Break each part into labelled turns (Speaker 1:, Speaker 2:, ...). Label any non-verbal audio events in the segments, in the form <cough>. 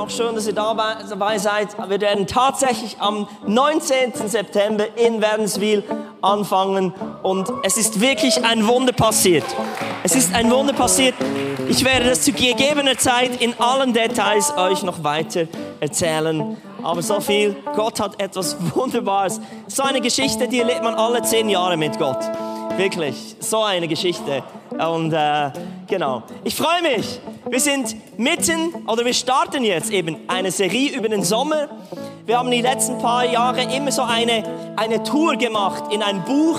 Speaker 1: auch schön, dass ihr dabei, seid. Wir werden tatsächlich am 19. September in Wädenswil anfangen und es ist wirklich ein Wunder passiert. Es ist ein Wunder passiert. Ich werde das zu gegebener Zeit in allen Details euch noch weiter erzählen. Aber so viel, Gott hat etwas Wunderbares. So eine Geschichte, die erlebt man alle zehn Jahre mit Gott. Wirklich, so eine Geschichte. Und äh, genau, ich freue mich. Wir sind mitten, oder wir starten jetzt eben eine Serie über den Sommer. Wir haben die letzten paar Jahre immer so eine, eine Tour gemacht in ein Buch.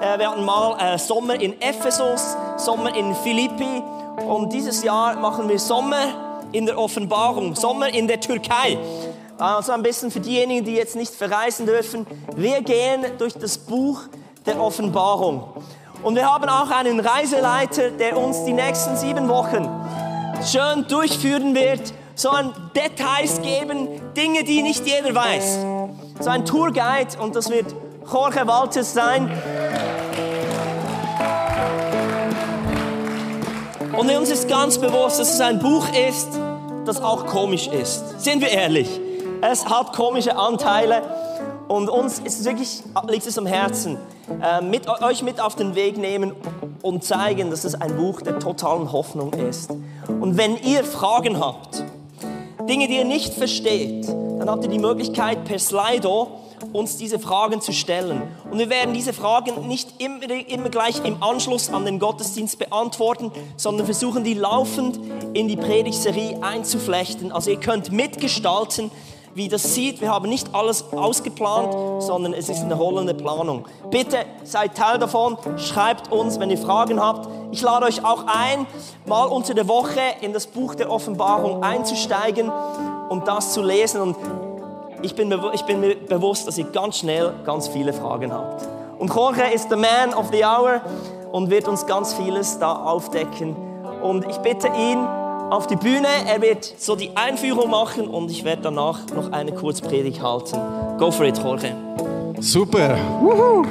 Speaker 1: Äh, wir hatten mal äh, Sommer in Ephesus, Sommer in Philippi und dieses Jahr machen wir Sommer in der Offenbarung, Sommer in der Türkei. Also ein bisschen für diejenigen, die jetzt nicht verreisen dürfen. Wir gehen durch das Buch der Offenbarung. Und wir haben auch einen Reiseleiter, der uns die nächsten sieben Wochen schön durchführen wird, so ein Details geben, Dinge, die nicht jeder weiß. So ein Tourguide und das wird Jorge Walters sein. Und uns ist ganz bewusst, dass es ein Buch ist, das auch komisch ist. Sind wir ehrlich? Es hat komische Anteile und uns ist wirklich, liegt es am Herzen, äh, mit, euch mit auf den Weg nehmen und zeigen, dass es ein Buch der totalen Hoffnung ist. Und wenn ihr Fragen habt, Dinge, die ihr nicht versteht, dann habt ihr die Möglichkeit per Slido uns diese Fragen zu stellen. Und wir werden diese Fragen nicht immer, immer gleich im Anschluss an den Gottesdienst beantworten, sondern versuchen, die laufend in die Predigtserie einzuflechten. Also ihr könnt mitgestalten, wie das sieht. Wir haben nicht alles ausgeplant, sondern es ist eine rollende Planung. Bitte seid Teil davon, schreibt uns, wenn ihr Fragen habt. Ich lade euch auch ein, mal unter der Woche in das Buch der Offenbarung einzusteigen und das zu lesen. Und ich bin, ich bin mir bewusst, dass ihr ganz schnell ganz viele Fragen habt. Und Jorge ist the man of the hour und wird uns ganz vieles da aufdecken. Und ich bitte ihn, auf die Bühne. Er wird so die Einführung machen und ich werde danach noch eine Kurzpredigt halten. Go for it, Jorge.
Speaker 2: Super. Woohoo.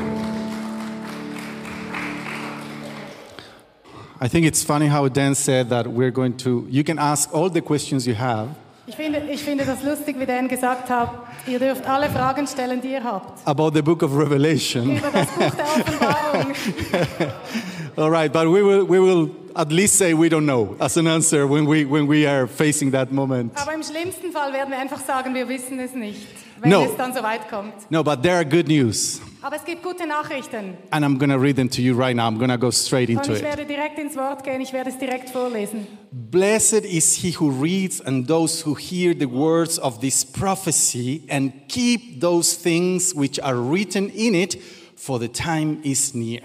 Speaker 2: I think it's funny how Dan said that we're going to, you can ask all the questions you have.
Speaker 3: Ich finde, ich finde das lustig, wie Dan gesagt hat, ihr dürft alle Fragen stellen, die ihr habt.
Speaker 2: About the book of Revelation.
Speaker 3: Über das Buch der <laughs> Offenbarung. <laughs>
Speaker 2: all right, but we will, we will at least say we don't know as an answer when we, when we are facing that moment.
Speaker 3: Aber im schlimmsten Fall werden wir einfach sagen, wir wissen es nicht, wenn
Speaker 2: No.
Speaker 3: es dann so weit kommt.
Speaker 2: No, but there are good news.
Speaker 3: Aber es gibt gute Nachrichten.
Speaker 2: And I'm going to read them to you right now. I'm going to go straight
Speaker 3: Und
Speaker 2: into
Speaker 3: ich
Speaker 2: it.
Speaker 3: werde direkt ins Wort gehen, ich werde es direkt vorlesen.
Speaker 2: Blessed is he who reads and those who hear the words of this prophecy and keep those things which are written in it, for the time is near.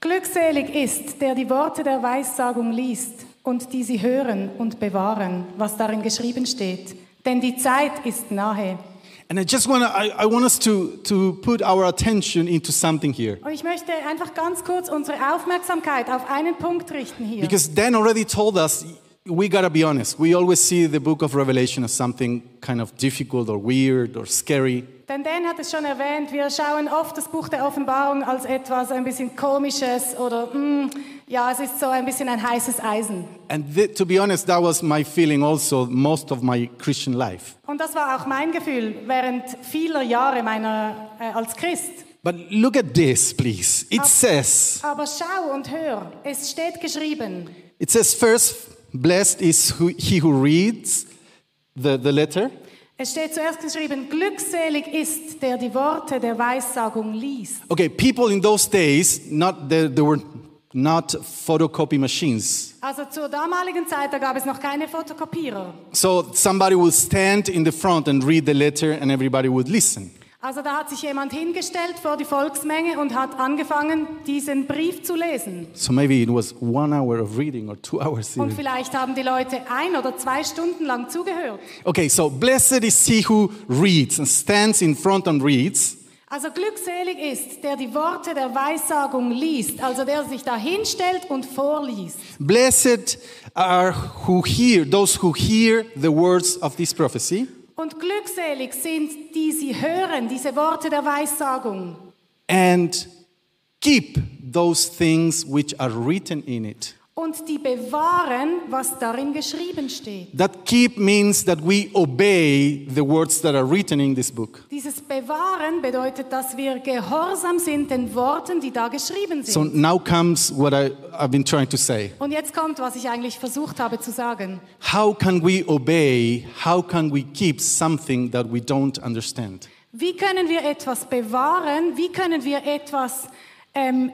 Speaker 3: Glückselig ist, der die Worte der Weissagung liest und die sie hören und bewahren, was darin geschrieben steht. Denn die Zeit ist nahe.
Speaker 2: And I just want to, I, I want us to, to put our attention into something here.
Speaker 3: Und ich möchte einfach ganz kurz unsere Aufmerksamkeit auf einen Punkt richten hier.
Speaker 2: Because Dan already told us, we got to be honest. We always see the book of Revelation as something kind of difficult or weird or scary.
Speaker 3: Denn Dan hat es schon erwähnt, wir schauen oft das Buch der Offenbarung als etwas ein bisschen komisches oder mm, ja, es ist so ein bisschen ein heißes Eisen.
Speaker 2: And th- to be honest, that was my feeling also most of my Christian life.
Speaker 3: Und das war auch mein Gefühl während vieler Jahre meiner äh, als Christ.
Speaker 2: But look at this, please. It
Speaker 3: Ab-
Speaker 2: says,
Speaker 3: Aber schau und hör, es steht geschrieben.
Speaker 2: It says first, blessed is who, he who reads the, the letter.
Speaker 3: Es steht zuerst geschrieben, glückselig ist, der die Worte der Weissagung liest.
Speaker 2: Okay, people in those days, not there, there were not photocopy machines.
Speaker 3: Also zur damaligen Zeit, da gab es noch keine Fotokopierer.
Speaker 2: So somebody would stand in the front and read the letter and everybody would listen.
Speaker 3: Also da hat sich jemand hingestellt vor die Volksmenge und hat angefangen, diesen Brief zu lesen.
Speaker 2: So maybe it was one hour of reading or two <laughs> hours.
Speaker 3: Und
Speaker 2: Even.
Speaker 3: vielleicht haben die Leute ein oder zwei Stunden lang zugehört.
Speaker 2: Okay, so blessed is he who reads and stands in front and reads.
Speaker 3: Also glückselig ist, der die Worte der Weissagung liest, also der sich da hinstellt und vorliest.
Speaker 2: Blessed are who hear, those who hear the words of this prophecy
Speaker 3: Und glückselig sind, die sie hören, diese Worte der Weissagung.
Speaker 2: and keep those things which are written in it.
Speaker 3: Und die bewahren, was darin geschrieben steht.
Speaker 2: That keep means that we obey the words that are written in this book.
Speaker 3: Dieses Bewahren bedeutet, dass wir gehorsam sind den Worten, die da geschrieben
Speaker 2: So
Speaker 3: sind.
Speaker 2: now comes what I, I've been trying to say.
Speaker 3: Und jetzt kommt, was ich eigentlich versucht habe zu sagen.
Speaker 2: How can we obey? How can we keep something that we don't understand?
Speaker 3: Wie können wir etwas bewahren? Wie können wir etwas, ähm,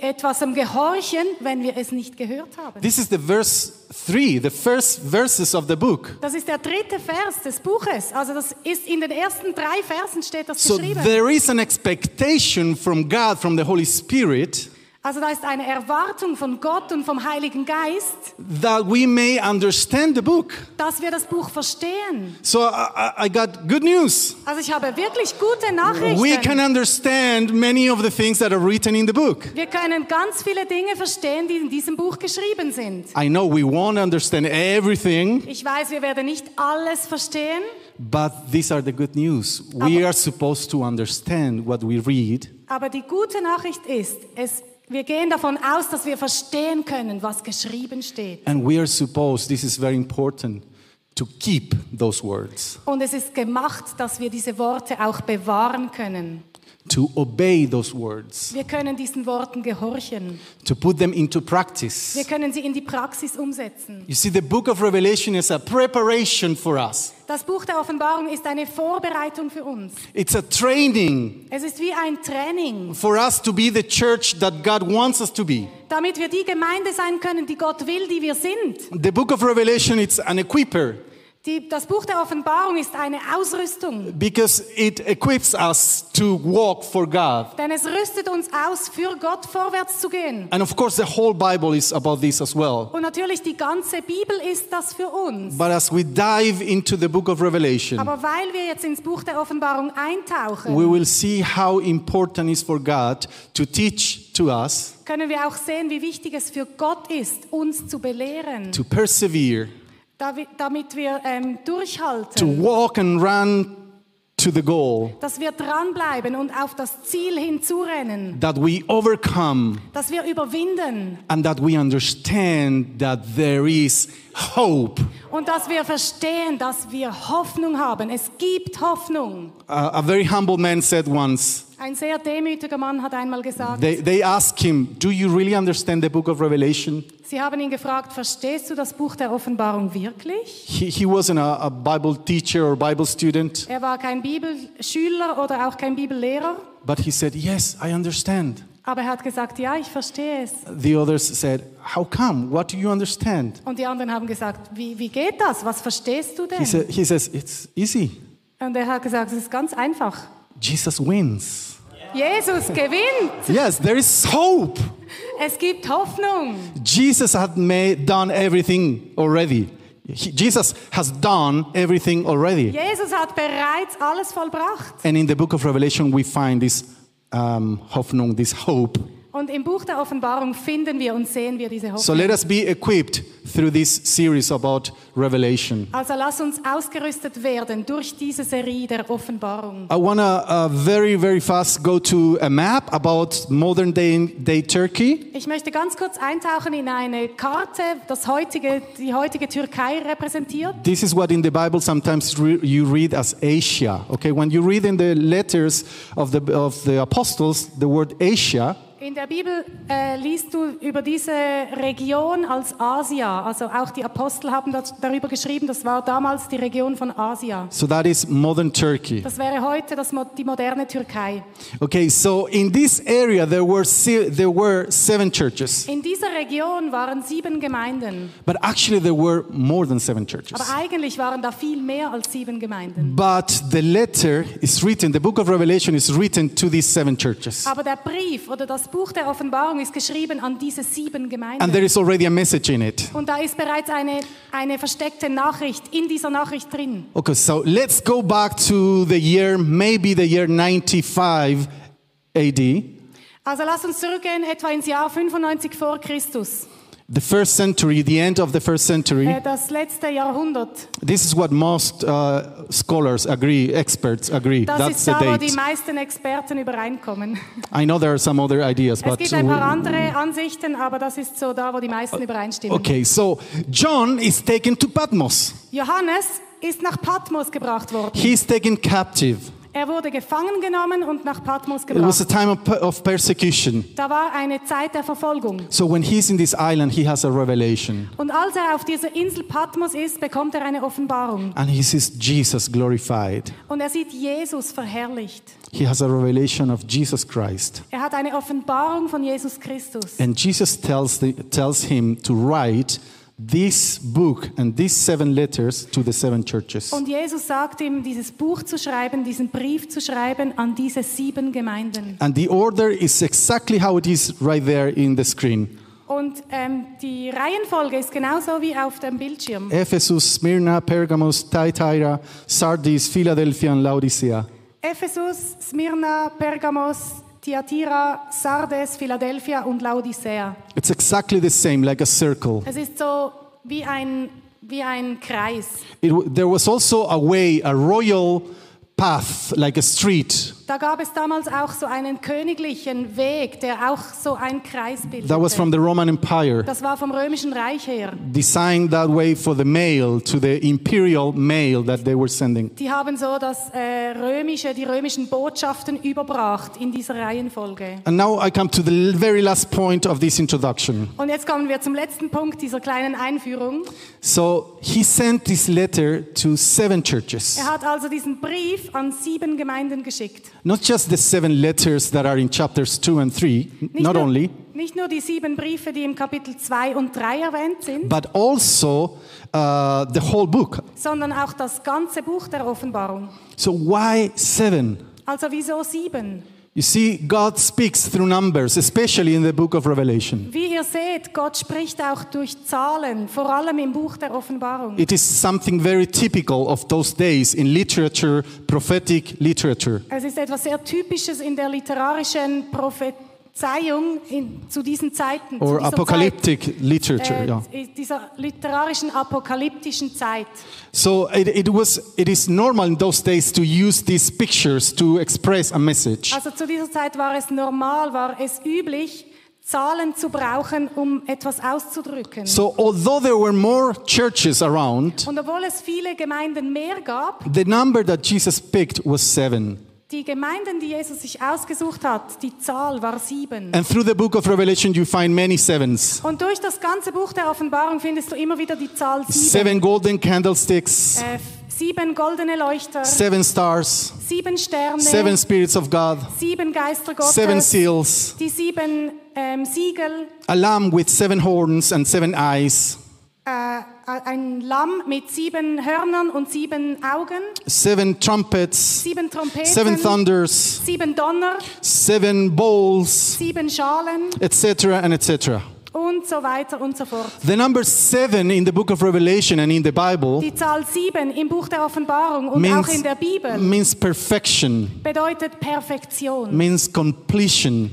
Speaker 3: etwasem gehorchen, wenn wir es nicht gehört haben?
Speaker 2: This is the verse 3, the first verses of the book.
Speaker 3: Das ist der dritte Vers des Buches. Also das ist in den ersten drei Versen steht das
Speaker 2: So
Speaker 3: geschrieben.
Speaker 2: there is an expectation from God, from the Holy Spirit,
Speaker 3: Also da ist eine Erwartung von Gott und vom Heiligen Geist,
Speaker 2: that we may understand the book.
Speaker 3: dass wir das Buch verstehen.
Speaker 2: So I, I- got good news.
Speaker 3: Also ich habe wirklich gute
Speaker 2: We can
Speaker 3: Nachrichten.
Speaker 2: understand many of the things that are written in the book.
Speaker 3: Wir können ganz viele Dinge verstehen, die in diesem Buch geschrieben sind.
Speaker 2: I know we won't understand everything,
Speaker 3: Ich weiß, wir werden nicht alles verstehen,
Speaker 2: but these are the good news. We are supposed to understand what we read
Speaker 3: aber die gute Nachricht ist, es, wir gehen davon aus, dass wir verstehen können, was geschrieben steht.
Speaker 2: and we are supposed, this is very important, to keep those words,
Speaker 3: Und es ist gemacht, dass wir diese Worte auch bewahren können.
Speaker 2: To obey those words,
Speaker 3: Wir können diesen Worten gehorchen.
Speaker 2: to put them into practice.
Speaker 3: Wir können sie in die Praxis umsetzen.
Speaker 2: You see, the book of Revelation is a preparation for us.
Speaker 3: Das Buch der Offenbarung ist eine Vorbereitung für uns.
Speaker 2: It's a training
Speaker 3: Es ist wie ein Training,
Speaker 2: for us to be the church that God wants us to be.
Speaker 3: damit wir die Gemeinde sein können, die Gott will, die wir sind.
Speaker 2: The book of Revelation it's an equiper
Speaker 3: Die, das Buch der Offenbarung ist eine Ausrüstung,
Speaker 2: because it equips us to walk for God.
Speaker 3: denn es rüstet uns aus, für Gott vorwärts zu gehen.
Speaker 2: And of course the whole Bible is about this as well.
Speaker 3: Und natürlich die ganze Bibel ist das für uns.
Speaker 2: But as we dive into the book of Revelation,
Speaker 3: Aber weil wir jetzt ins Buch der Offenbarung eintauchen,
Speaker 2: we will see how important it is for God to teach to us,
Speaker 3: können wir auch sehen, wie wichtig es für Gott ist, uns zu belehren,
Speaker 2: to persevere,
Speaker 3: damit wir ähm,
Speaker 2: to
Speaker 3: durchhalten,
Speaker 2: walk and run to the goal,
Speaker 3: dass wir dranbleiben und auf das Ziel hinzurennen,
Speaker 2: that we overcome,
Speaker 3: dass wir überwinden
Speaker 2: and that we understand that there is hope.
Speaker 3: und dass wir verstehen, dass wir Hoffnung haben. Es gibt Hoffnung.
Speaker 2: Uh, a very humble man said once,
Speaker 3: Ein sehr demütiger Mann hat einmal gesagt,
Speaker 2: they, they asked him, Do you really understand the book of Revelation?
Speaker 3: Sie haben ihn gefragt, verstehst du das Buch der Offenbarung wirklich?
Speaker 2: He, he wasn't a, a Bible teacher or Bible student,
Speaker 3: Er war kein Bibelschüler oder auch kein Bibellehrer,
Speaker 2: but he said, Yes, I understand.
Speaker 3: aber er hat gesagt, ja, ich verstehe es.
Speaker 2: The others said, How come? What do you understand?
Speaker 3: Und die anderen haben gesagt, wie, wie geht das? Was verstehst du
Speaker 2: He,
Speaker 3: denn?
Speaker 2: said, he says, It's easy.
Speaker 3: Und er hat gesagt, es ist ganz einfach.
Speaker 2: Jesus wins.
Speaker 3: Jesus gewinnt.
Speaker 2: Yes, there is hope.
Speaker 3: Es gibt Hoffnung.
Speaker 2: Jesus had made, done everything already. He- Jesus has done everything already.
Speaker 3: Jesus hat bereits alles vollbracht.
Speaker 2: And in the book of Revelation, we find this um, Hoffnung, this hope.
Speaker 3: Und im Buch der Offenbarung finden wir und sehen wir diese
Speaker 2: So
Speaker 3: Hoffnung.
Speaker 2: let us be equipped through this series about Revelation.
Speaker 3: Also lass uns ausgerüstet werden durch diese Serie der Offenbarung.
Speaker 2: I want to uh, very, very fast go to a map about modern day, day Turkey.
Speaker 3: Ich möchte ganz kurz eintauchen in eine Karte, das heutige, die heutige Türkei repräsentiert.
Speaker 2: This is what in the Bible sometimes re- you read as Asia. Okay, when you read in the letters of the, of the apostles the word Asia,
Speaker 3: In der Bibel äh, liest du über diese Region als Asia. Also auch die Apostel haben das, darüber geschrieben, das war damals die Region von Asia.
Speaker 2: so that is modern Turkey.
Speaker 3: Das wäre heute das, die moderne Türkei.
Speaker 2: Okay, so in this area there were there were seven churches,
Speaker 3: In dieser Region waren sieben Gemeinden.
Speaker 2: but actually there were more than seven churches.
Speaker 3: Aber eigentlich waren da viel mehr als sieben Gemeinden.
Speaker 2: But the letter is written, the book of Revelation is written to these seven churches.
Speaker 3: Aber der Brief oder das Buch der Offenbarung ist geschrieben an diese sieben
Speaker 2: And there
Speaker 3: Gemeinden.
Speaker 2: is already a message in it.
Speaker 3: Und da ist bereits eine, eine versteckte Nachricht in dieser Nachricht drin.
Speaker 2: Okay, so let's go back to the year, maybe the year 95 AD.
Speaker 3: Also lass uns zurückgehen etwa ins Jahr 95 vor Christus.
Speaker 2: The first century, the end of the first century,
Speaker 3: Äh, Das letzte Jahrhundert,
Speaker 2: this is what most uh, scholars agree, experts agree.
Speaker 3: das
Speaker 2: That's
Speaker 3: ist
Speaker 2: the
Speaker 3: da, wo die
Speaker 2: date.
Speaker 3: meisten Experten übereinkommen.
Speaker 2: I know there are some other ideas,
Speaker 3: Es
Speaker 2: but
Speaker 3: gibt ein uh, paar
Speaker 2: we-
Speaker 3: andere Ansichten, aber das ist so da, wo die meisten uh, übereinstimmen.
Speaker 2: okay. So John is taken to Patmos.
Speaker 3: Johannes ist nach Patmos gebracht worden.
Speaker 2: He's taken captive.
Speaker 3: Er wurde gefangen genommen und nach Patmos
Speaker 2: It was a
Speaker 3: gebracht.
Speaker 2: time of persecution.
Speaker 3: Da war eine Zeit der Verfolgung.
Speaker 2: So when he's in this island, he has a revelation,
Speaker 3: Und als er auf dieser Insel Patmos ist, bekommt er eine Offenbarung.
Speaker 2: and he sees Jesus glorified.
Speaker 3: Und er sieht Jesus verherrlicht.
Speaker 2: He has a revelation of Jesus Christ.
Speaker 3: Er hat eine Offenbarung von Jesus Christus.
Speaker 2: And Jesus tells, the, tells him to write this book and these seven letters to the seven churches.
Speaker 3: Und Jesus sagt ihm, dieses Buch zu schreiben, diesen Brief zu schreiben an diese sieben Gemeinden.
Speaker 2: And the order is exactly how it is right there in the screen.
Speaker 3: Und ähm, die Reihenfolge ist genauso wie auf dem Bildschirm.
Speaker 2: Ephesus, Smyrna, Pergamos, Thyatira, Sardis, Philadelphia, and Laodicea.
Speaker 3: Ephesus, Smyrna, Pergamos, Thyatira, Sardes, Philadelphia und Laodicea.
Speaker 2: It's exactly the same, like a circle.
Speaker 3: Es ist so wie ein, wie ein Kreis.
Speaker 2: It, there was also a way, a royal path, like a street,
Speaker 3: Da gab es damals auch so einen königlichen Weg, der auch so ein Kreis
Speaker 2: that was from
Speaker 3: bildete.
Speaker 2: the Roman Empire,
Speaker 3: Das war vom römischen Reich her.
Speaker 2: designed that way for the mail, to the imperial mail that they were sending.
Speaker 3: Die haben so das äh, römische, die römischen Botschaften überbracht in dieser Reihenfolge.
Speaker 2: And now I come to the very last point of this introduction.
Speaker 3: Und jetzt kommen wir zum letzten Punkt dieser kleinen Einführung.
Speaker 2: So he sent this letter to seven churches.
Speaker 3: Er hat also diesen Brief an sieben Gemeinden geschickt.
Speaker 2: Not just the seven letters that are in chapters 2 and 3,
Speaker 3: Nicht
Speaker 2: not
Speaker 3: nur,
Speaker 2: only,
Speaker 3: nicht nur die sieben Briefe, die im Kapitel 2 und 3 erwähnt sind,
Speaker 2: but also uh, the whole book.
Speaker 3: sondern auch das ganze Buch der Offenbarung.
Speaker 2: So why seven?
Speaker 3: Also wieso sieben?
Speaker 2: You see, God speaks through numbers, especially in the book of Revelation.
Speaker 3: Wie ihr seht, Gott spricht auch durch Zahlen, vor allem im Buch der Offenbarung.
Speaker 2: It is something very typical of those days in literature, prophetic literature.
Speaker 3: Es ist etwas sehr Typisches in der literarischen Prophezeiung in, zu diesen Zeiten. zu
Speaker 2: Or
Speaker 3: dieser
Speaker 2: apocalyptic literature,
Speaker 3: Zeit,
Speaker 2: yeah.
Speaker 3: äh, dieser literarischen apokalyptischen Zeit.
Speaker 2: So it, it was, it is normal in those days to use these pictures to express a message.
Speaker 3: Also zu dieser Zeit war es normal, war es üblich, Zahlen zu brauchen, um etwas auszudrücken.
Speaker 2: So although there were more churches around,
Speaker 3: Und obwohl es viele Gemeinden mehr gab,
Speaker 2: the number that Jesus picked was seven.
Speaker 3: Die Gemeinden, die Jesus sich ausgesucht hat, die Zahl war sieben.
Speaker 2: And through the book of Revelation, you find many sevens.
Speaker 3: Und durch das ganze Buch der Offenbarung findest du immer wieder die Zahl sieben.
Speaker 2: Seven golden candlesticks,
Speaker 3: Äh, sieben goldene Leuchter,
Speaker 2: seven stars,
Speaker 3: sieben Sterne,
Speaker 2: seven spirits of God,
Speaker 3: sieben Geister
Speaker 2: seven
Speaker 3: Gottes,
Speaker 2: seals,
Speaker 3: die sieben ähm, Siegel,
Speaker 2: a lamb with seven horns and seven eyes,
Speaker 3: äh, ein Lamm mit sieben Hörnern und sieben Augen,
Speaker 2: seven trumpets,
Speaker 3: sieben Trompeten,
Speaker 2: seven thunders,
Speaker 3: sieben Donner,
Speaker 2: seven bowls,
Speaker 3: sieben Schalen.
Speaker 2: Etc., and etc.
Speaker 3: und so weiter und so fort.
Speaker 2: The number seven in the book of Revelation and in the Bible
Speaker 3: Die Zahl sieben im Buch der Offenbarung und
Speaker 2: means,
Speaker 3: auch in der Bibel
Speaker 2: means perfection,
Speaker 3: bedeutet Perfektion,
Speaker 2: means completion,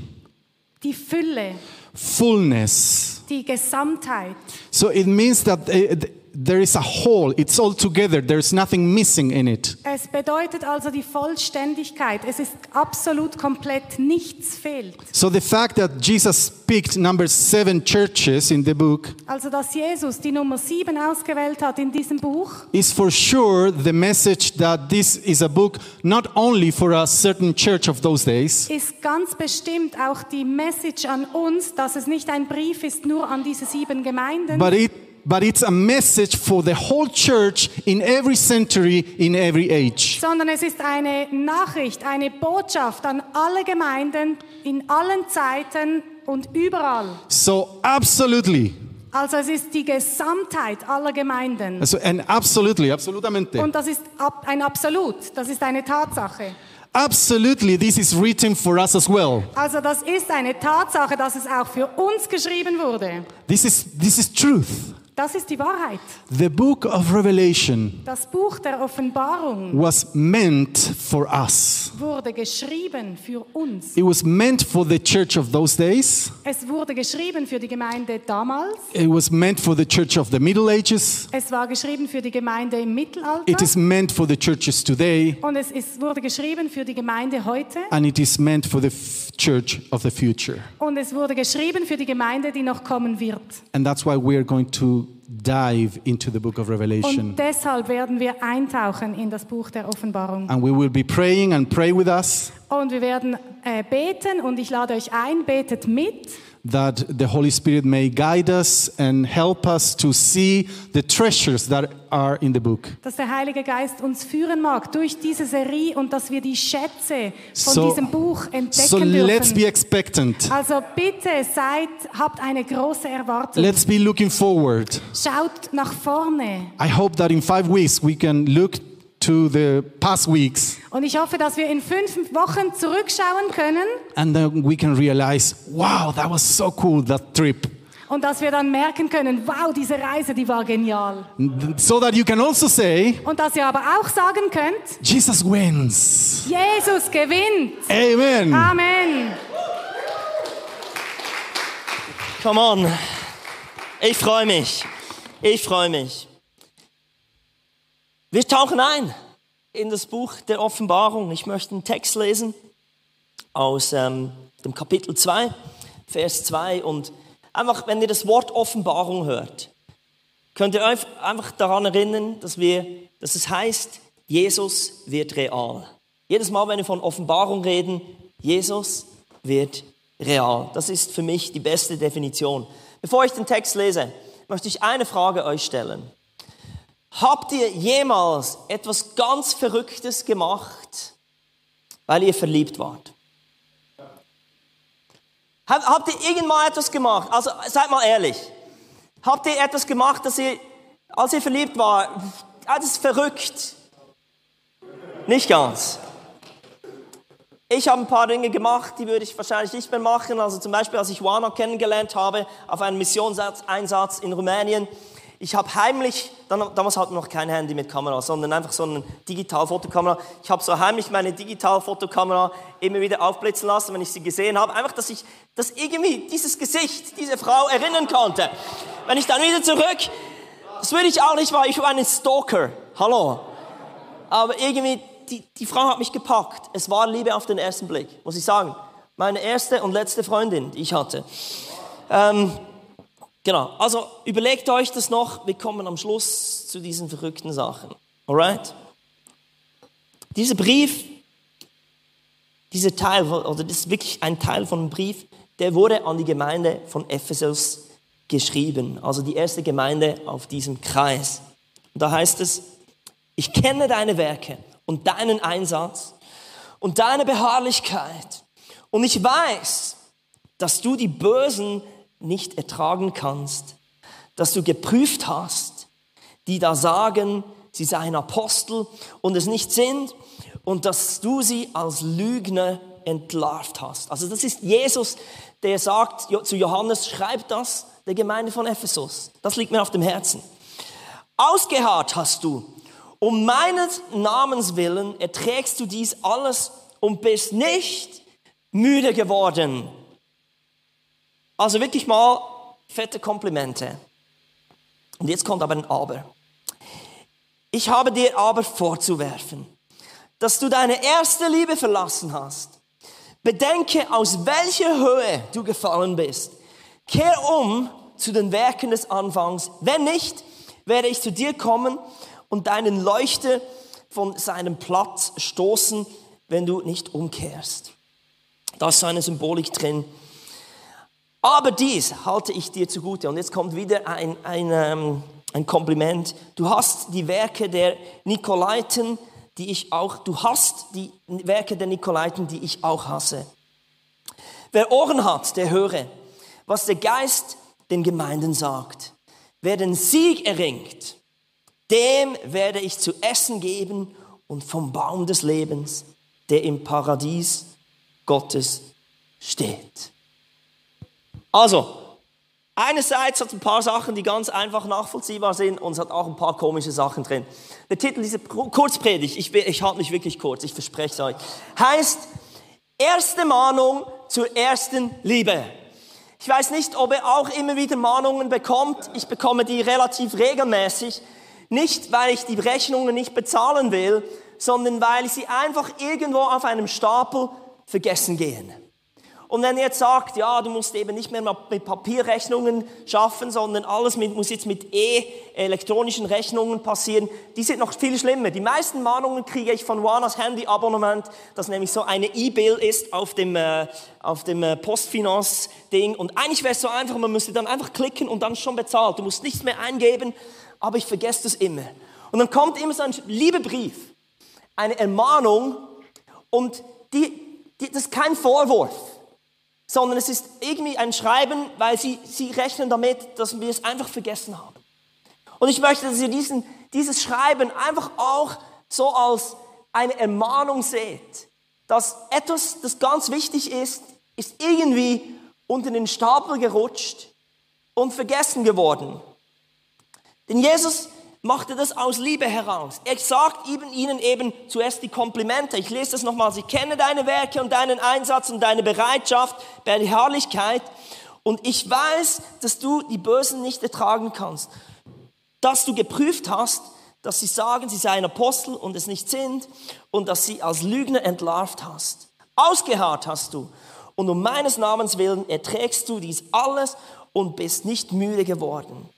Speaker 3: die Fülle,
Speaker 2: fullness.
Speaker 3: die Gesamtheit.
Speaker 2: So it means that uh, th- there is a whole, it's all together, there's nothing missing in it.
Speaker 3: Es bedeutet also die Vollständigkeit. Es ist absolut komplett, nichts fehlt.
Speaker 2: So the fact that Jesus picked number seven churches in the book
Speaker 3: Also dass Jesus die Nummer sieben ausgewählt hat in diesem Buch,
Speaker 2: is for sure the message that this is a book not only for a certain church of those days,
Speaker 3: ist ganz bestimmt auch die Message an uns, dass es nicht ein Brief ist nur an diese sieben Gemeinden,
Speaker 2: but it but it's a message for the whole church in every century, in every age.
Speaker 3: sondern es ist eine Nachricht, eine Botschaft an alle Gemeinden in allen Zeiten und überall.
Speaker 2: So absolutely,
Speaker 3: Also es ist die Gesamtheit aller Gemeinden.
Speaker 2: so, and absolutely, absolutamente,
Speaker 3: Und das ist ab, ein Absolut, das ist eine Tatsache.
Speaker 2: absolutely, this is written for us as well.
Speaker 3: Also das ist eine Tatsache, dass es auch für uns geschrieben wurde.
Speaker 2: This is this is truth.
Speaker 3: Das ist die Wahrheit.
Speaker 2: The book of Revelation
Speaker 3: Das Buch der Offenbarung
Speaker 2: was meant for us.
Speaker 3: wurde geschrieben für uns.
Speaker 2: It was meant for the church of those days.
Speaker 3: Es wurde geschrieben für die Gemeinde damals.
Speaker 2: It was meant for the church of the Middle Ages.
Speaker 3: Es war geschrieben für die Gemeinde im Mittelalter.
Speaker 2: It is meant for the churches today.
Speaker 3: Und es ist, wurde geschrieben für die Gemeinde heute.
Speaker 2: And it is meant for the church of the future.
Speaker 3: Und es wurde geschrieben für die Gemeinde, die noch kommen wird.
Speaker 2: And that's why we're going to dive into the book of Revelation.
Speaker 3: Und deshalb werden wir eintauchen in das Buch der Offenbarung.
Speaker 2: And we will be praying and pray with us
Speaker 3: Und wir werden äh, beten und ich lade euch ein, betet mit,
Speaker 2: that the Holy Spirit may guide us and help us to see the treasures that are in the book.
Speaker 3: dass der Heilige Geist uns führen mag durch diese Serie und dass wir die Schätze von
Speaker 2: So-
Speaker 3: diesem Buch entdecken
Speaker 2: So let's be expectant.
Speaker 3: Also bitte seid, habt eine große Erwartung.
Speaker 2: Let's be looking forward.
Speaker 3: Schaut nach vorne.
Speaker 2: I hope that in five weeks we can look to the past weeks
Speaker 3: Und ich hoffe, dass wir in fünf Wochen zurückschauen können
Speaker 2: and then we can realize, wow, that was so cool, that trip.
Speaker 3: und dass wir dann merken können, wow, diese Reise, die war genial.
Speaker 2: So that you can also say,
Speaker 3: Und dass ihr aber auch sagen könnt,
Speaker 2: Jesus wins.
Speaker 3: Jesus gewinnt.
Speaker 2: Amen.
Speaker 3: Amen.
Speaker 1: Come on. Ich freue mich. Ich freue mich. Wir tauchen ein in das Buch der Offenbarung. Ich möchte einen Text lesen aus ähm, dem Kapitel 2, Vers 2. Und einfach, wenn ihr das Wort Offenbarung hört, könnt ihr euch einfach daran erinnern, dass, wir, dass es heißt, Jesus wird real. Jedes Mal, wenn wir von Offenbarung reden, Jesus wird real. Das ist für mich die beste Definition. Bevor ich den Text lese, möchte ich eine Frage euch stellen. Habt ihr jemals etwas ganz Verrücktes gemacht, weil ihr verliebt wart? Hab- Habt ihr irgendwann etwas gemacht? Also seid mal ehrlich. Habt ihr etwas gemacht, dass ihr, als ihr verliebt war, das ist verrückt? Nicht ganz. Ich habe ein paar Dinge gemacht, die würde ich wahrscheinlich nicht mehr machen. Also zum Beispiel, als ich Juana kennengelernt habe auf einem Missionseinsatz in Rumänien. Ich habe heimlich, damals hatten wir noch kein Handy mit Kamera, sondern einfach so eine Digitalfotokamera. Ich habe so heimlich meine Digitalfotokamera immer wieder aufblitzen lassen, wenn ich sie gesehen habe. Einfach, dass ich das irgendwie, dieses Gesicht, diese Frau erinnern konnte. Wenn ich dann wieder zurück, das würde ich auch nicht, weil ich war ein Stalker. Hallo. Aber irgendwie, die, die Frau hat mich gepackt. Es war Liebe auf den ersten Blick, muss ich sagen. Meine erste und letzte Freundin, die ich hatte. Ähm, genau, also überlegt euch das noch. Wir kommen am Schluss zu diesen verrückten Sachen. Alright? Dieser Brief, dieser Teil, oder das ist wirklich ein Teil von einem Brief, der wurde an die Gemeinde von Ephesus geschrieben. Also die erste Gemeinde auf diesem Kreis. Und da heißt es, ich kenne deine Werke und deinen Einsatz und deine Beharrlichkeit. Und ich weiß, dass du die Bösen nicht ertragen kannst, dass du geprüft hast, die da sagen, sie seien Apostel und es nicht sind und dass du sie als Lügner entlarvt hast. Also das ist Jesus, der sagt zu Johannes, schreib das der Gemeinde von Ephesus. Das liegt mir auf dem Herzen. Ausgeharrt hast du. Um meines Namens willen erträgst du dies alles und bist nicht müde geworden. Also wirklich mal fette Komplimente. Und jetzt kommt aber ein Aber. Ich habe dir aber vorzuwerfen, dass du deine erste Liebe verlassen hast. Bedenke, aus welcher Höhe du gefallen bist. Kehr um zu den Werken des Anfangs. Wenn nicht, werde ich zu dir kommen und deinen Leuchter von seinem Platz stoßen, wenn du nicht umkehrst. Da ist so eine Symbolik drin. Aber dies halte ich dir zugute. Und jetzt kommt wieder ein, ein, ähm, ein Kompliment. Du hast die Werke der Nikolaiten, die ich auch, du hast die Werke der Nikolaiten, die ich auch hasse. Wer Ohren hat, der höre, was der Geist den Gemeinden sagt. Wer den Sieg erringt, dem werde ich zu essen geben und vom Baum des Lebens, der im Paradies Gottes steht. Also, Einerseits hat es ein paar Sachen, die ganz einfach nachvollziehbar sind und es hat auch ein paar komische Sachen drin. Der Titel dieser Kurzpredigt, ich, ich halte mich wirklich kurz, ich verspreche es euch, heißt Erste Mahnung zur ersten Liebe. Ich weiß nicht, ob er auch immer wieder Mahnungen bekommt. Ich bekomme die relativ regelmäßig. Nicht, weil ich die Rechnungen nicht bezahlen will, sondern weil sie einfach irgendwo auf einem Stapel vergessen gehen. Und wenn ihr jetzt sagt, ja, du musst eben nicht mehr mit Papierrechnungen schaffen, sondern alles mit, muss jetzt mit e-elektronischen Rechnungen passieren, die sind noch viel schlimmer. Die meisten Mahnungen kriege ich von Wanas Handy-Abonnement, das nämlich so eine E-Bill ist auf dem, äh, auf dem äh, Postfinanz-Ding. Und eigentlich wäre es so einfach, man müsste dann einfach klicken und dann schon bezahlt. Du musst nichts mehr eingeben, aber ich vergesse das immer. Und dann kommt immer so ein Liebebrief, eine Ermahnung und die, die, das ist kein Vorwurf sondern es ist irgendwie ein Schreiben, weil sie, sie rechnen damit, dass wir es einfach vergessen haben. Und ich möchte, dass ihr diesen, dieses Schreiben einfach auch so als eine Ermahnung seht, dass etwas, das ganz wichtig ist, ist irgendwie unter den Stapel gerutscht und vergessen geworden. Denn Jesus macht er das aus Liebe heraus. Er sagt ihnen eben zuerst die Komplimente. Ich lese das nochmal. Sie kennen deine Werke und deinen Einsatz und deine Bereitschaft bei der Herrlichkeit. Und ich weiß, dass du die Bösen nicht ertragen kannst. Dass du geprüft hast, dass sie sagen, sie seien Apostel und es nicht sind und dass sie als Lügner entlarvt hast. Ausgeharrt hast du und um meines Namens willen erträgst du dies alles und bist nicht müde geworden.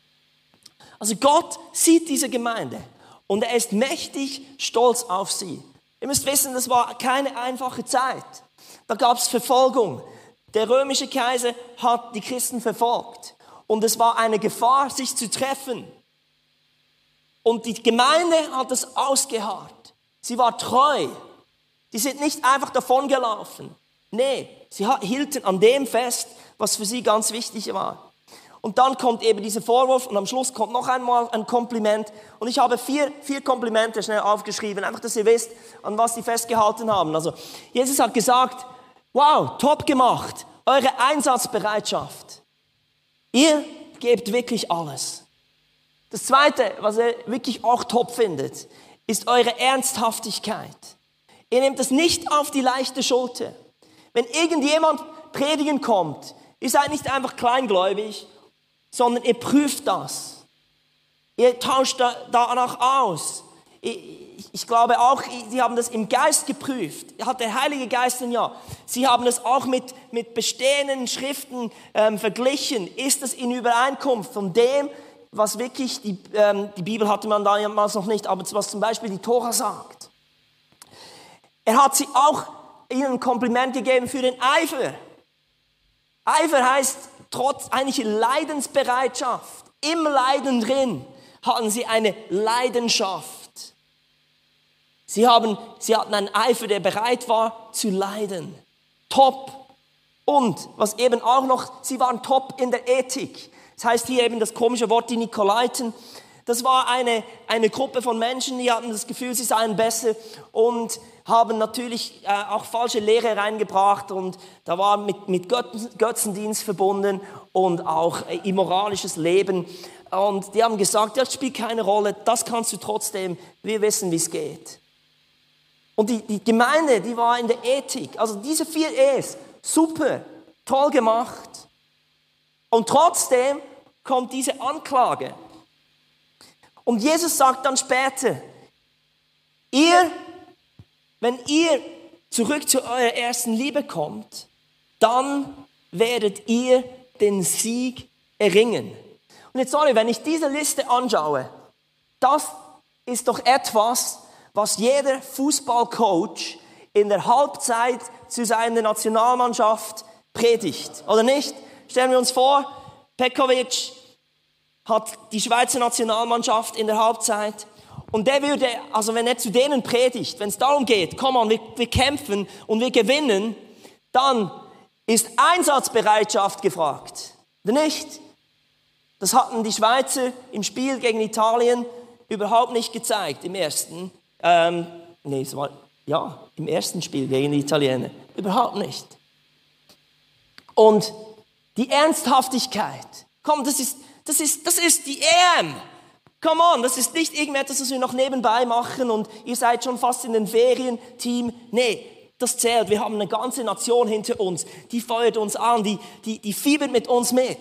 Speaker 1: Also Gott sieht diese Gemeinde und er ist mächtig stolz auf sie. Ihr müsst wissen, das war keine einfache Zeit. Da gab es Verfolgung. Der römische Kaiser hat die Christen verfolgt und es war eine Gefahr, sich zu treffen. Und die Gemeinde hat es ausgeharrt. Sie war treu. Die sind nicht einfach davongelaufen. Nee, sie hielten an dem fest, was für sie ganz wichtig war. Und dann kommt eben dieser Vorwurf und am Schluss kommt noch einmal ein Kompliment. Und ich habe vier, vier Komplimente schnell aufgeschrieben, einfach, dass ihr wisst, an was sie festgehalten haben. Also, Jesus hat gesagt, wow, top gemacht, eure Einsatzbereitschaft. Ihr gebt wirklich alles. Das zweite, was er wirklich auch top findet, ist eure Ernsthaftigkeit. Ihr nehmt das nicht auf die leichte Schulter. Wenn irgendjemand predigen kommt, ihr seid nicht einfach kleingläubig sondern ihr prüft das. Ihr tauscht danach aus. Ich glaube auch, sie haben das im Geist geprüft. Hat der Heilige Geist ein Ja. Sie haben es auch mit, mit bestehenden Schriften ähm, verglichen. Ist es in Übereinkunft von dem, was wirklich, die, ähm, die Bibel hatte man damals noch nicht, aber was zum Beispiel die Tora sagt. Er hat sie auch ihnen ein Kompliment gegeben für den Eifer. Eifer heißt trotz eigentlich Leidensbereitschaft, im Leiden drin, hatten sie eine Leidenschaft. Sie, haben, sie hatten einen Eifer, der bereit war zu leiden. Top. Und was eben auch noch, sie waren top in der Ethik. Das heißt hier eben das komische Wort, die Nikolaiten. Das war eine, eine Gruppe von Menschen, die hatten das Gefühl, sie seien besser und haben natürlich äh, auch falsche Lehre reingebracht und da war mit, mit Götzendienst verbunden und auch äh, immoralisches Leben. Und die haben gesagt, das spielt keine Rolle, das kannst du trotzdem, wir wissen, wie es geht. Und die, die Gemeinde, die war in der Ethik, also diese vier E's, super, toll gemacht. Und trotzdem kommt diese Anklage. Und Jesus sagt dann später, ihr wenn ihr zurück zu eurer ersten Liebe kommt, dann werdet ihr den Sieg erringen. Und jetzt sorry, wenn ich diese Liste anschaue, das ist doch etwas, was jeder Fußballcoach in der Halbzeit zu seiner Nationalmannschaft predigt, oder nicht? Stellen wir uns vor, Pekovic hat die Schweizer Nationalmannschaft in der Halbzeit und der würde, also wenn er zu denen predigt, wenn es darum geht, komm on, wir, wir kämpfen und wir gewinnen, dann ist Einsatzbereitschaft gefragt. Nicht? Das hatten die Schweizer im Spiel gegen Italien überhaupt nicht gezeigt, im ersten. Ähm, nee, es war, ja, im ersten Spiel gegen die Italiener. Überhaupt nicht. Und die Ernsthaftigkeit, Komm, das ist, das ist, das ist die EM. Come on, das ist nicht irgendetwas, was wir noch nebenbei machen und ihr seid schon fast in den Ferien, Team. Nee, das zählt. Wir haben eine ganze Nation hinter uns, die feuert uns an, die, die, die fiebert mit uns mit.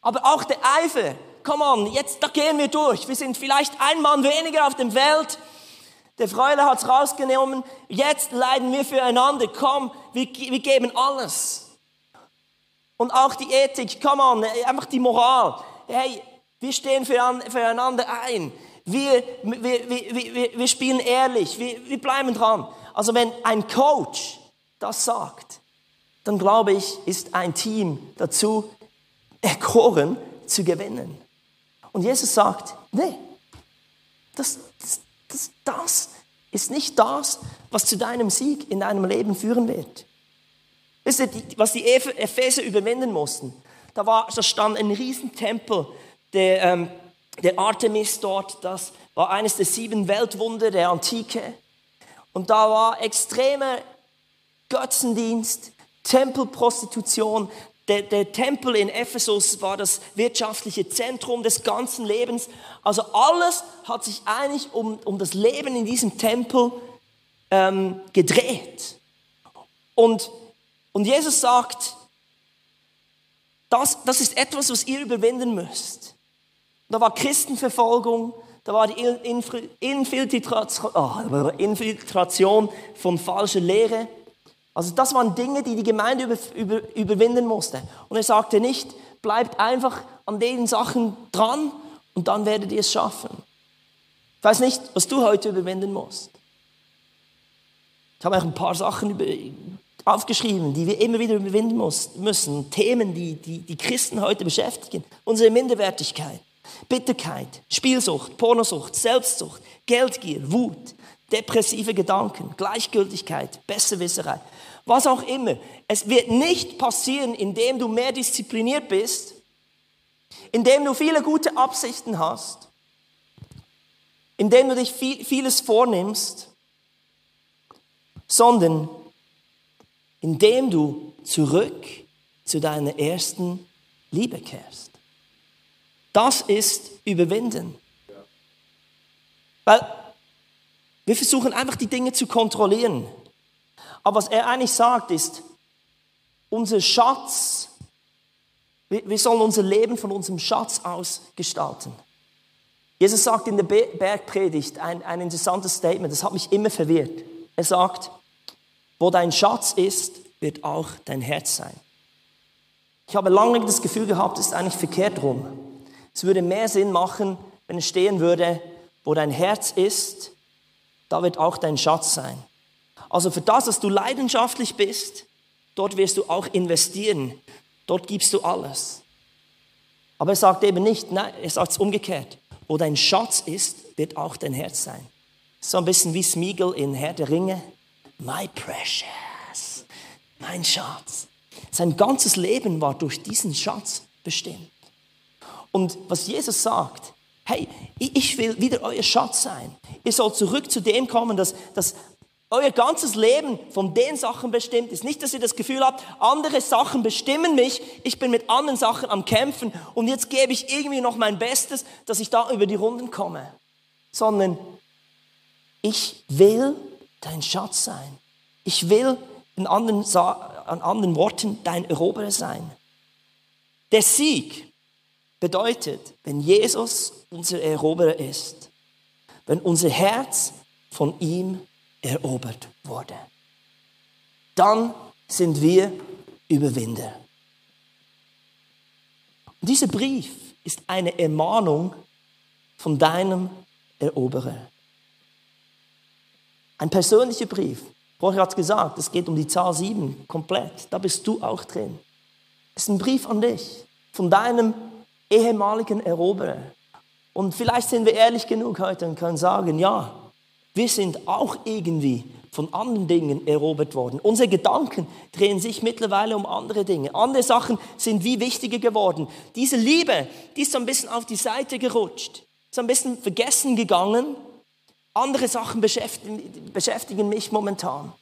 Speaker 1: Aber auch der Eifer, come on, jetzt, da gehen wir durch. Wir sind vielleicht ein Mann weniger auf dem Feld. Der Freude hat's rausgenommen. Jetzt leiden wir füreinander. Komm, wir, wir geben alles. Und auch die Ethik, come on, einfach die Moral. Hey, wir stehen füreinander ein. Wir, wir, wir, wir spielen ehrlich. Wir, wir bleiben dran. Also wenn ein Coach das sagt, dann glaube ich, ist ein Team dazu erkoren zu gewinnen. Und Jesus sagt, nee, das, das, das, das ist nicht das, was zu deinem Sieg in deinem Leben führen wird. Wisst ihr, was die Epheser überwinden mussten? Da, war, da stand ein Riesentempel der, ähm, der Artemis dort. Das war eines der sieben Weltwunder der Antike. Und da war extremer Götzendienst, Tempelprostitution. Der, der Tempel in Ephesus war das wirtschaftliche Zentrum des ganzen Lebens. Also alles hat sich eigentlich um, um das Leben in diesem Tempel ähm, gedreht. Und, und Jesus sagt, das, das ist etwas, was ihr überwinden müsst. Da war Christenverfolgung, da war die ah, Infiltration von falscher Lehre. Also das waren Dinge, die die Gemeinde über, über, überwinden musste. Und er sagte nicht, bleibt einfach an den Sachen dran und dann werdet ihr es schaffen. Ich weiß nicht, was du heute überwinden musst. Ich habe auch ein paar Sachen aufgeschrieben, die wir immer wieder überwinden müssen. Themen, die, die die Christen heute beschäftigen. Unsere Minderwertigkeit. Bitterkeit, Spielsucht, Pornosucht, Selbstsucht, Geldgier, Wut, depressive Gedanken, Gleichgültigkeit, Besserwisserei, was auch immer. Es wird nicht passieren, indem du mehr diszipliniert bist, indem du viele gute Absichten hast, indem du dich viel, vieles vornimmst, sondern indem du zurück zu deiner ersten Liebe kehrst. Das ist Überwinden. Weil wir versuchen einfach die Dinge zu kontrollieren. Aber was er eigentlich sagt ist, unser Schatz, wir sollen unser Leben von unserem Schatz aus gestalten. Jesus sagt in der Bergpredigt ein, ein interessantes Statement, das hat mich immer verwirrt. Er sagt, wo dein Schatz ist, wird auch dein Herz sein. Ich habe lange das Gefühl gehabt, es ist eigentlich verkehrt rum. Es würde mehr Sinn machen, wenn es stehen würde, wo dein Herz ist, da wird auch dein Schatz sein. Also für das, was du leidenschaftlich bist, dort wirst du auch investieren. Dort gibst du alles. Aber er sagt eben nicht, nein, er sagt es umgekehrt. Wo dein Schatz ist, wird auch dein Herz sein. So ein bisschen wie Smeagol in Herr der Ringe. My precious, mein Schatz. Sein ganzes Leben war durch diesen Schatz bestimmt. Und was Jesus sagt, hey, ich will wieder euer Schatz sein. Ihr sollt zurück zu dem kommen, dass, dass euer ganzes Leben von den Sachen bestimmt ist. Nicht, dass ihr das Gefühl habt, andere Sachen bestimmen mich, ich bin mit anderen Sachen am Kämpfen und jetzt gebe ich irgendwie noch mein Bestes, dass ich da über die Runden komme. Sondern ich will dein Schatz sein. Ich will in anderen, an anderen Worten dein Eroberer sein. Der Sieg bedeutet, wenn Jesus unser Eroberer ist, wenn unser Herz von ihm erobert wurde, dann sind wir Überwinder. Und dieser Brief ist eine Ermahnung von deinem Eroberer. Ein persönlicher Brief. Vorher hat es gesagt, es geht um die Zahl 7 komplett. Da bist du auch drin. Es ist ein Brief an dich, von deinem ehemaligen Eroberer. Und vielleicht sind wir ehrlich genug heute und können sagen, ja, wir sind auch irgendwie von anderen Dingen erobert worden. Unsere Gedanken drehen sich mittlerweile um andere Dinge. Andere Sachen sind wie wichtiger geworden. Diese Liebe, die ist so ein bisschen auf die Seite gerutscht, so ein bisschen vergessen gegangen. Andere Sachen beschäftigen, beschäftigen mich momentan.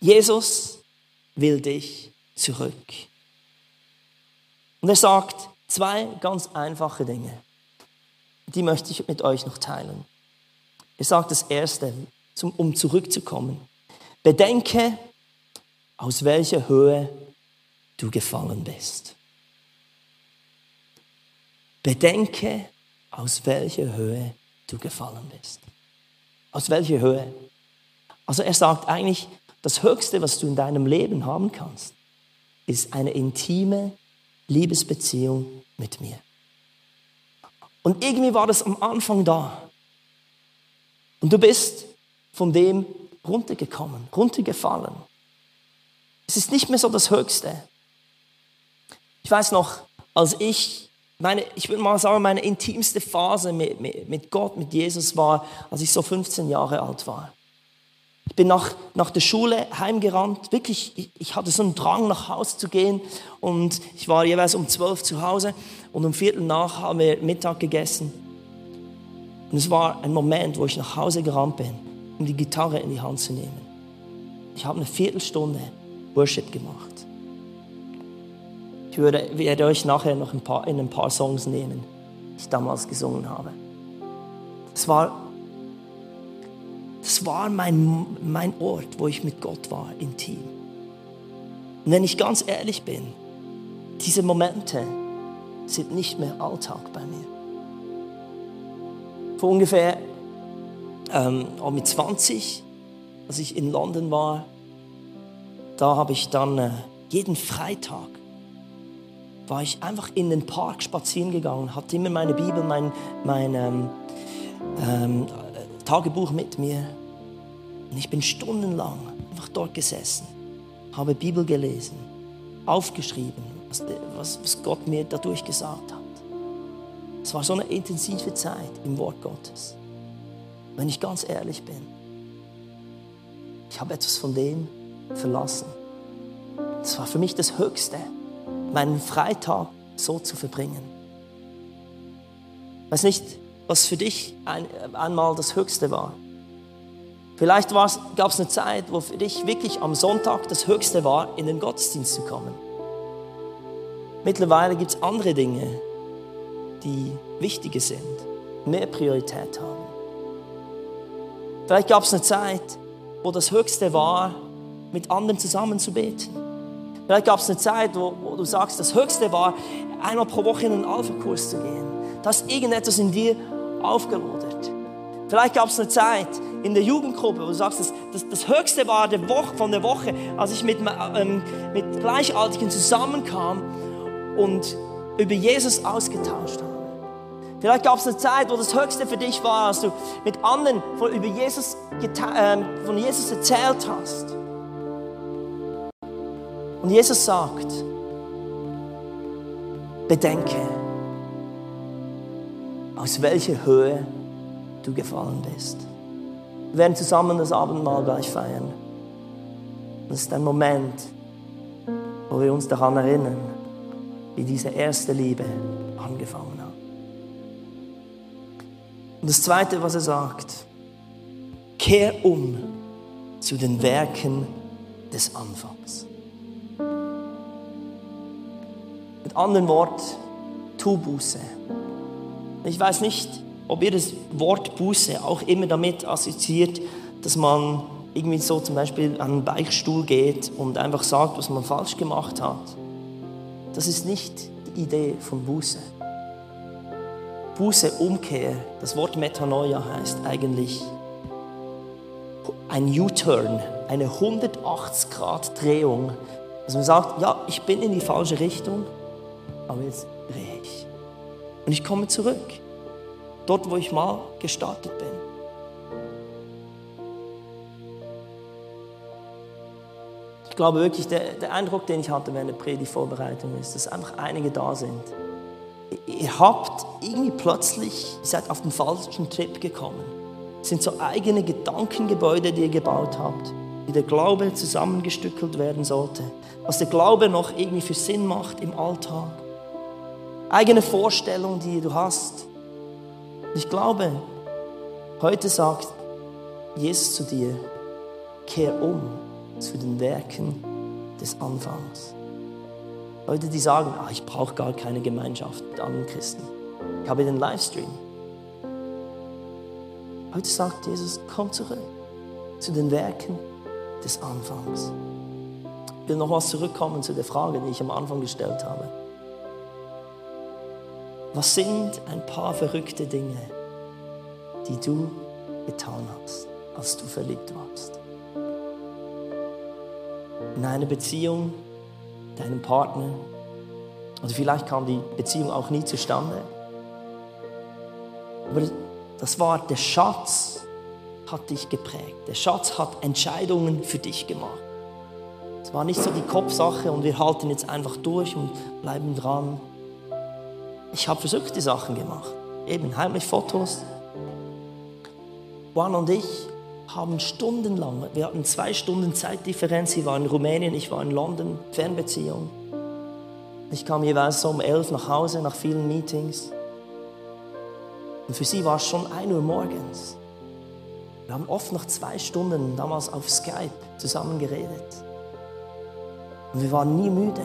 Speaker 1: Jesus will dich zurück Und er sagt zwei ganz einfache Dinge. Die möchte ich mit euch noch teilen. Er sagt das Erste, um zurückzukommen. Bedenke, aus welcher Höhe du gefallen bist. Bedenke, aus welcher Höhe du gefallen bist. Aus welcher Höhe? Also er sagt eigentlich, das Höchste, was du in deinem Leben haben kannst, ist eine intime Liebesbeziehung mit mir. Und irgendwie war das am Anfang da. Und du bist von dem runtergekommen, runtergefallen. Es ist nicht mehr so das Höchste. Ich weiß noch, als ich meine, ich würde mal sagen, meine intimste Phase mit, mit, mit Gott, mit Jesus war, als ich so 15 Jahre alt war. Ich bin nach, nach der Schule heimgerannt. Wirklich, ich, ich, hatte so einen Drang, nach Hause zu gehen. Und ich war jeweils um 12 zu Hause. Und um Viertel nach haben wir Mittag gegessen. Und es war ein Moment, wo ich nach Hause gerannt bin, um die Gitarre in die Hand zu nehmen. Ich habe eine Viertelstunde Worship gemacht. Ich würde, werde euch nachher noch ein paar, in ein paar Songs nehmen, die ich damals gesungen habe. Es war, das war mein, mein Ort, wo ich mit Gott war, intim. Und wenn ich ganz ehrlich bin, diese Momente sind nicht mehr Alltag bei mir. Vor ungefähr ähm, mit 20, als ich in London war, da habe ich dann äh, jeden Freitag war ich einfach in den Park spazieren gegangen, hatte immer meine Bibel, mein, mein ähm, ähm, Tagebuch mit mir. Und ich bin stundenlang einfach dort gesessen, habe Bibel gelesen, aufgeschrieben, was, was, was Gott mir dadurch gesagt hat. Es war so eine intensive Zeit im Wort Gottes. Wenn ich ganz ehrlich bin, ich habe etwas von dem verlassen. Es war für mich das Höchste meinen Freitag so zu verbringen. Weiß nicht, was für dich ein, einmal das Höchste war. Vielleicht gab es eine Zeit, wo für dich wirklich am Sonntag das Höchste war, in den Gottesdienst zu kommen. Mittlerweile gibt es andere Dinge, die wichtiger sind, mehr Priorität haben. Vielleicht gab es eine Zeit, wo das Höchste war, mit anderen zusammen zu beten. Vielleicht gab es eine Zeit, wo, wo, du sagst, das Höchste war, einmal pro Woche in einen Alpha-Kurs zu gehen. Da ist irgendetwas in dir aufgelodert. Vielleicht gab es eine Zeit in der Jugendgruppe, wo du sagst, das, das, das Höchste war der Woche, von der Woche, als ich mit, ähm, mit Gleichaltrigen zusammenkam und über Jesus ausgetauscht habe. Vielleicht gab es eine Zeit, wo das Höchste für dich war, als du mit anderen von, über Jesus, äh, von Jesus erzählt hast. Und Jesus sagt, bedenke, aus welcher Höhe du gefallen bist. Wir werden zusammen das Abendmahl gleich feiern. Das ist ein Moment, wo wir uns daran erinnern, wie diese erste Liebe angefangen hat. Und das Zweite, was er sagt, kehr um zu den Werken des Anfangs. Mit anderen Worten, tu Buße. Ich weiß nicht, ob ihr das Wort Buße auch immer damit assoziiert, dass man irgendwie so zum Beispiel an einen Beichtstuhl geht und einfach sagt, was man falsch gemacht hat. Das ist nicht die Idee von Buße. Buße, Umkehr, das Wort Metanoia heißt eigentlich ein U-Turn, eine 180-Grad-Drehung. Also man sagt, ja, ich bin in die falsche Richtung, aber jetzt drehe ich. Und ich komme zurück, dort, wo ich mal gestartet bin. Ich glaube wirklich, der, der Eindruck, den ich hatte während der Predigtvorbereitung ist, dass einfach einige da sind. Ihr habt irgendwie plötzlich, ihr seid auf den falschen Trip gekommen. Es sind so eigene Gedankengebäude, die ihr gebaut habt, wie der Glaube zusammengestückelt werden sollte, was der Glaube noch irgendwie für Sinn macht im Alltag eigene Vorstellung, die du hast. Ich glaube, heute sagt Jesus zu dir, kehr um zu den Werken des Anfangs. Leute, die sagen, ah, ich brauche gar keine Gemeinschaft mit anderen Christen. Ich habe den Livestream. Heute sagt Jesus, komm zurück zu den Werken des Anfangs. Ich will nochmals zurückkommen zu der Frage, die ich am Anfang gestellt habe. Was sind ein paar verrückte Dinge, die du getan hast, als du verliebt warst? In einer Beziehung, deinem Partner, oder vielleicht kam die Beziehung auch nie zustande. Aber das war der Schatz, hat dich geprägt. Der Schatz hat Entscheidungen für dich gemacht. Es war nicht so die Kopfsache und wir halten jetzt einfach durch und bleiben dran. Ich habe verrückte Sachen gemacht. Eben heimlich Fotos. Juan und ich haben stundenlang, wir hatten zwei Stunden Zeitdifferenz. Sie war in Rumänien, ich war in London, Fernbeziehung. Ich kam jeweils so um elf nach Hause nach vielen Meetings. Und für sie war es schon 1 Uhr morgens. Wir haben oft noch zwei Stunden damals auf Skype zusammen geredet. Und wir waren nie müde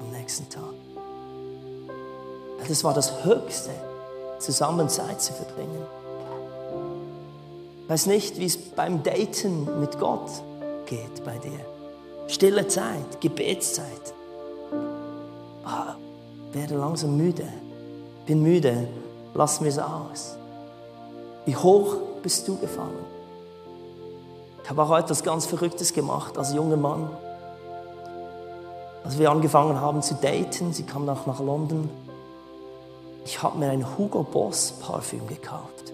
Speaker 1: am nächsten Tag. Das war das Höchste, zusammen Zeit zu verbringen. Ich weiß nicht, wie es beim Daten mit Gott geht bei dir. Stille Zeit, Gebetszeit. Ah, werde langsam müde. Bin müde, lass mir es aus. Wie hoch bist du gefallen? Ich habe auch etwas ganz Verrücktes gemacht als junger Mann. Als wir angefangen haben zu daten, sie kam auch nach London, ich habe mir ein Hugo Boss Parfüm gekauft.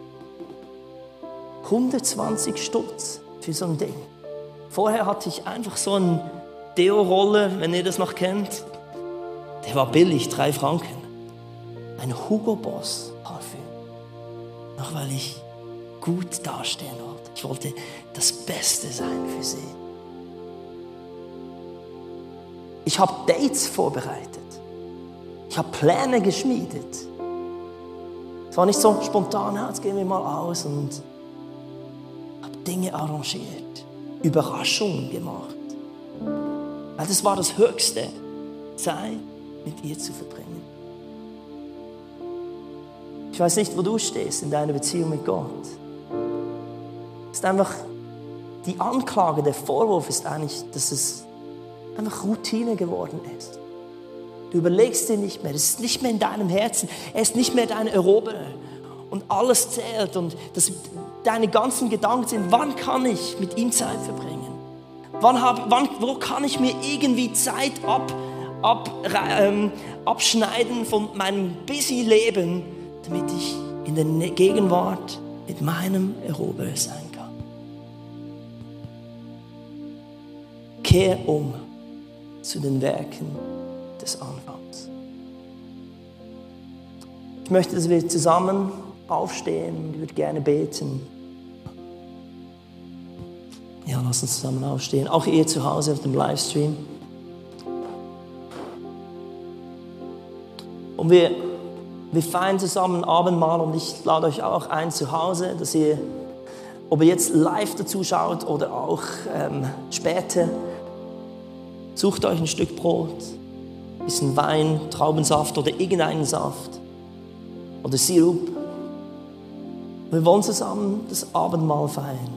Speaker 1: 120 Stutz für so ein Ding. Vorher hatte ich einfach so einen Deo-Roller, wenn ihr das noch kennt. Der war billig, drei Franken. Ein Hugo Boss Parfüm. Noch weil ich gut dastehen wollte. Ich wollte das Beste sein für sie. Ich habe Dates vorbereitet. Ich habe Pläne geschmiedet. Es war nicht so spontan, jetzt gehen wir mal aus und habe Dinge arrangiert, Überraschungen gemacht. Weil das war das Höchste, Zeit mit ihr zu verbringen. Ich weiß nicht, wo du stehst in deiner Beziehung mit Gott. Es ist einfach, die Anklage, der Vorwurf ist eigentlich, dass es einfach Routine geworden ist. Du überlegst dir nicht mehr, es ist nicht mehr in deinem Herzen, er ist nicht mehr dein Eroberer. Und alles zählt und das, deine ganzen Gedanken sind, wann kann ich mit ihm Zeit verbringen? Wann hab, wann, wo kann ich mir irgendwie Zeit ab, ab, ähm, abschneiden von meinem busy Leben, damit ich in der ne-, Gegenwart mit meinem Eroberer sein kann? Kehr um zu den Werken des Anfangs. Ich möchte, dass wir zusammen aufstehen. Ich würde gerne beten. Ja, lass uns zusammen aufstehen. Auch ihr zu Hause auf dem Livestream. Und wir, wir feiern zusammen Abendmahl und ich lade euch auch ein zu Hause, dass ihr, ob ihr jetzt live dazu schaut oder auch ähm, später, sucht euch ein Stück Brot, bisschen Wein, Traubensaft oder irgendeinen Saft oder Sirup. Wir wollen zusammen das Abendmahl feiern,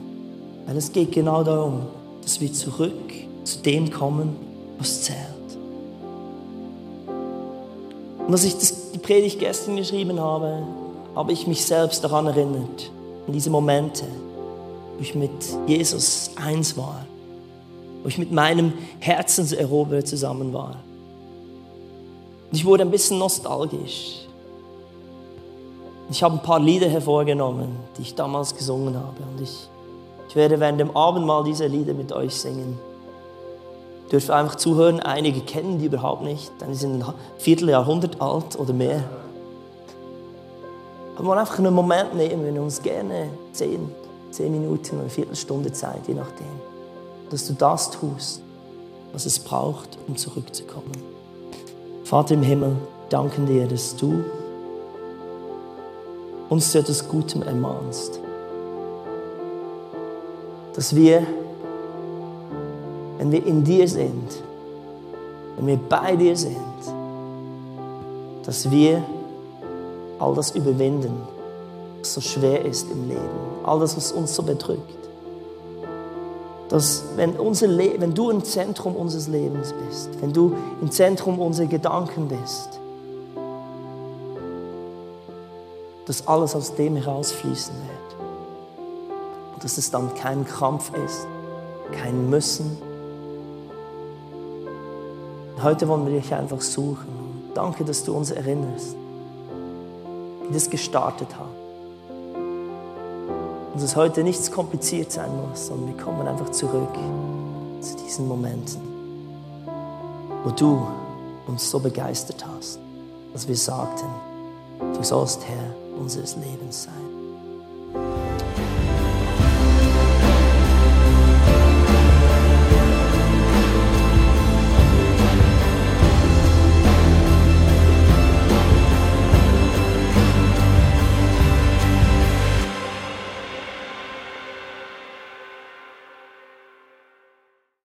Speaker 1: weil es geht genau darum, dass wir zurück zu dem kommen, was zählt. Und als ich das, die Predigt gestern geschrieben habe, habe ich mich selbst daran erinnert, an diese Momente, wo ich mit Jesus eins war, wo ich mit meinem Herzenseroberer zusammen war. Und ich wurde ein bisschen nostalgisch. Ich habe ein paar Lieder hervorgenommen, die ich damals gesungen habe. Und ich, ich werde während dem Abendmahl diese Lieder mit euch singen. Ihr dürft einfach zuhören. Einige kennen die überhaupt nicht, denn die sind ein Vierteljahrhundert alt oder mehr. Aber wir einfach einen Moment nehmen, wir uns gerne zehn, zehn Minuten oder eine Viertelstunde Zeit, je nachdem, dass du das tust, was es braucht, um zurückzukommen. Vater im Himmel, danken dir, dass du uns zu etwas Gutem ermahnst. Dass wir, wenn wir in dir sind, wenn wir bei dir sind, dass wir all das überwinden, was so schwer ist im Leben, all das, was uns so bedrückt. Dass wenn, unser wenn du im Zentrum unseres Lebens bist, wenn du im Zentrum unserer Gedanken bist, dass alles aus dem herausfließen wird. Und dass es dann kein Kampf ist, kein Müssen. Heute wollen wir dich einfach suchen. danke, dass du uns erinnerst, wie das gestartet hat. Dass heute nichts kompliziert sein muss, sondern wir kommen einfach zurück zu diesen Momenten, wo du uns so begeistert hast, dass wir sagten, du sollst Herr unseres Lebens sein.